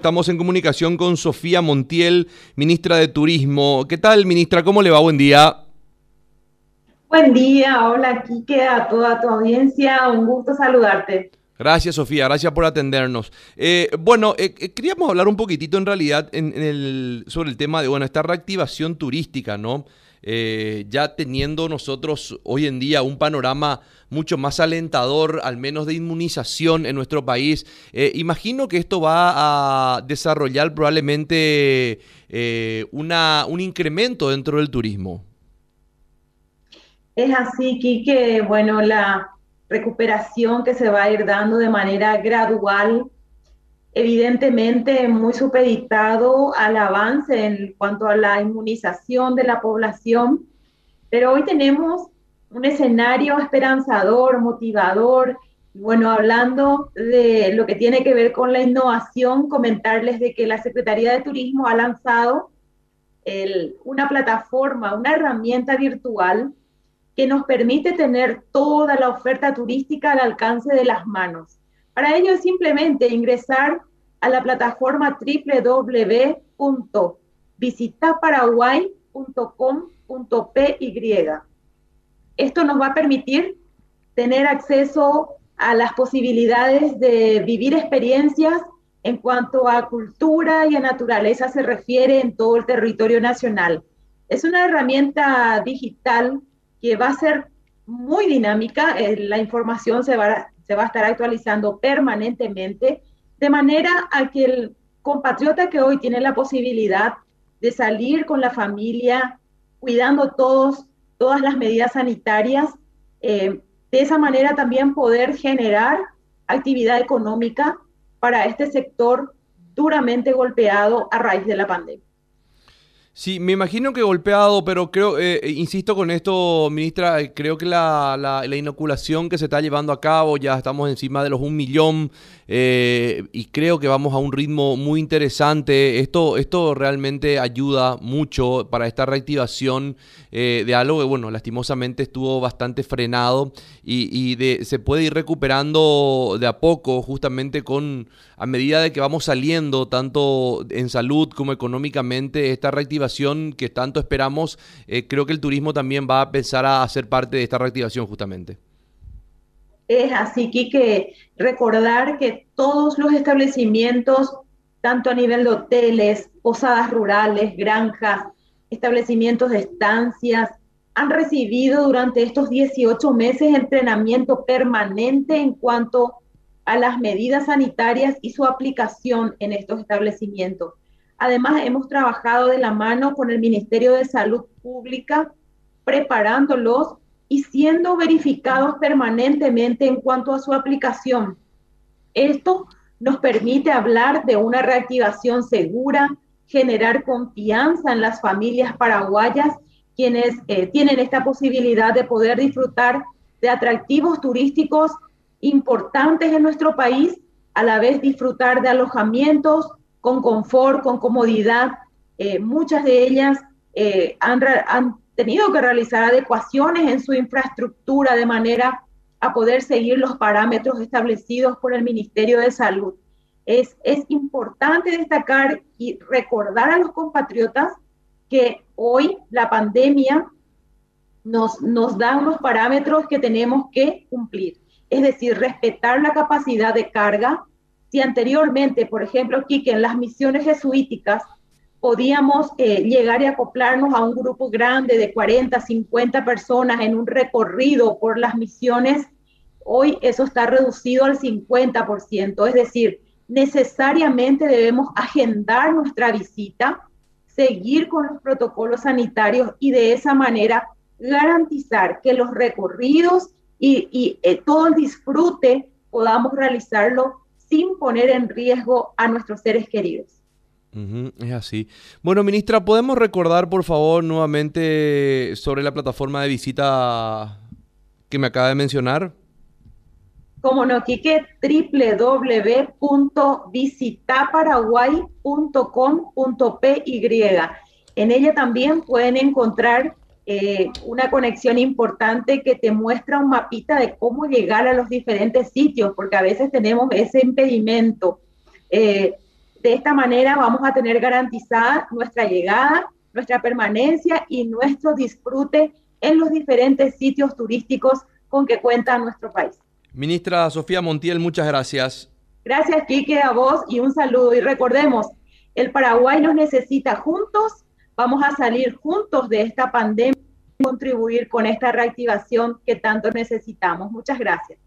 Estamos en comunicación con Sofía Montiel, ministra de Turismo. ¿Qué tal, ministra? ¿Cómo le va? Buen día. Buen día, hola aquí queda toda tu audiencia, un gusto saludarte. Gracias, Sofía, gracias por atendernos. Eh, bueno, eh, eh, queríamos hablar un poquitito en realidad sobre el tema de bueno, esta reactivación turística, ¿no? Ya teniendo nosotros hoy en día un panorama mucho más alentador, al menos de inmunización en nuestro país. imagino que esto va a desarrollar probablemente una, un incremento dentro del turismo. Es así, Kike, bueno, la recuperación que se va a ir dando de manera gradual, evidentemente muy supeditado al avance en cuanto a la inmunización de la población, pero hoy tenemos un escenario esperanzador, motivador. Bueno, hablando de lo que tiene que ver con la innovación, comentarles de que la Secretaría de Turismo ha lanzado una plataforma, una herramienta virtual que nos permite tener toda la oferta turística al alcance de las manos. Para ello es simplemente ingresar a la plataforma www.visitaparaguay.com.py. Esto nos va a permitir tener acceso a las posibilidades de vivir experiencias en cuanto a cultura y a naturaleza se refiere en todo el territorio nacional. Es una herramienta digital que va a ser muy dinámica, eh, la información se va, se va a estar actualizando permanentemente, de manera a que el compatriota que hoy tiene la posibilidad de salir con la familia, cuidando todos, todas las medidas sanitarias, eh, de esa manera también poder generar actividad económica para este sector duramente golpeado a raíz de la pandemia. Sí, me imagino que golpeado, pero creo, eh, eh, insisto con esto, ministra, eh, creo que la, la, inoculación que se está llevando a cabo, ya estamos encima de los un millón y creo que vamos a un ritmo muy interesante. Esto, esto realmente ayuda mucho para esta reactivación de algo que, bueno, lastimosamente estuvo bastante frenado y, y de, se puede ir recuperando de a poco, justamente con, a medida de que vamos saliendo, tanto en salud como económicamente, esta reactivación que tanto esperamos, eh, creo que el turismo también va a empezar a ser parte de esta reactivación justamente. Es así, que recordar que todos los establecimientos, tanto a nivel de hoteles, posadas rurales, granjas, establecimientos de estancias, han recibido durante estos 18 meses entrenamiento permanente en cuanto a las medidas sanitarias y su aplicación en estos establecimientos. Además, hemos trabajado de la mano con el Ministerio de Salud Pública, preparándolos y siendo verificados permanentemente en cuanto a su aplicación. Esto nos permite hablar de una reactivación segura, generar confianza en las familias paraguayas, quienes eh, tienen esta posibilidad de poder disfrutar de atractivos turísticos importantes en nuestro país, a la vez disfrutar de alojamientos, con confort, con comodidad. Eh, muchas de ellas eh, han, tenido que realizar adecuaciones en su infraestructura de manera a poder seguir los parámetros establecidos por el Ministerio de Salud. Es, es importante destacar y recordar a los compatriotas que hoy la pandemia nos, nos da unos parámetros que tenemos que cumplir, es decir, respetar la capacidad de carga, si anteriormente, por ejemplo, aquí en las misiones jesuíticas podíamos eh, llegar y acoplarnos a un grupo grande de 40, 50 personas en un recorrido por las misiones, hoy eso está reducido al 50%, es decir, necesariamente debemos agendar nuestra visita, seguir con los protocolos sanitarios y de esa manera garantizar que los recorridos y, eh, todo el disfrute podamos realizarlo sin poner en riesgo a nuestros seres queridos. es así. Bueno, ministra, ¿podemos recordar, por favor, nuevamente sobre la plataforma de visita que me acaba de mencionar? Como no, Quique, www.visitaparaguay.com.py. En ella también pueden encontrar eh, una conexión importante que te muestra un mapita de cómo llegar a los diferentes sitios, porque a veces tenemos ese impedimento. Eh, De esta manera vamos a tener garantizada nuestra llegada, nuestra permanencia y nuestro disfrute en los diferentes sitios turísticos con que cuenta nuestro país. Ministra Sofía Montiel, muchas gracias. Gracias, Quique, a vos y un saludo. Y recordemos, el Paraguay nos necesita juntos, vamos a salir juntos de esta pandemia y contribuir con esta reactivación que tanto necesitamos. Muchas gracias.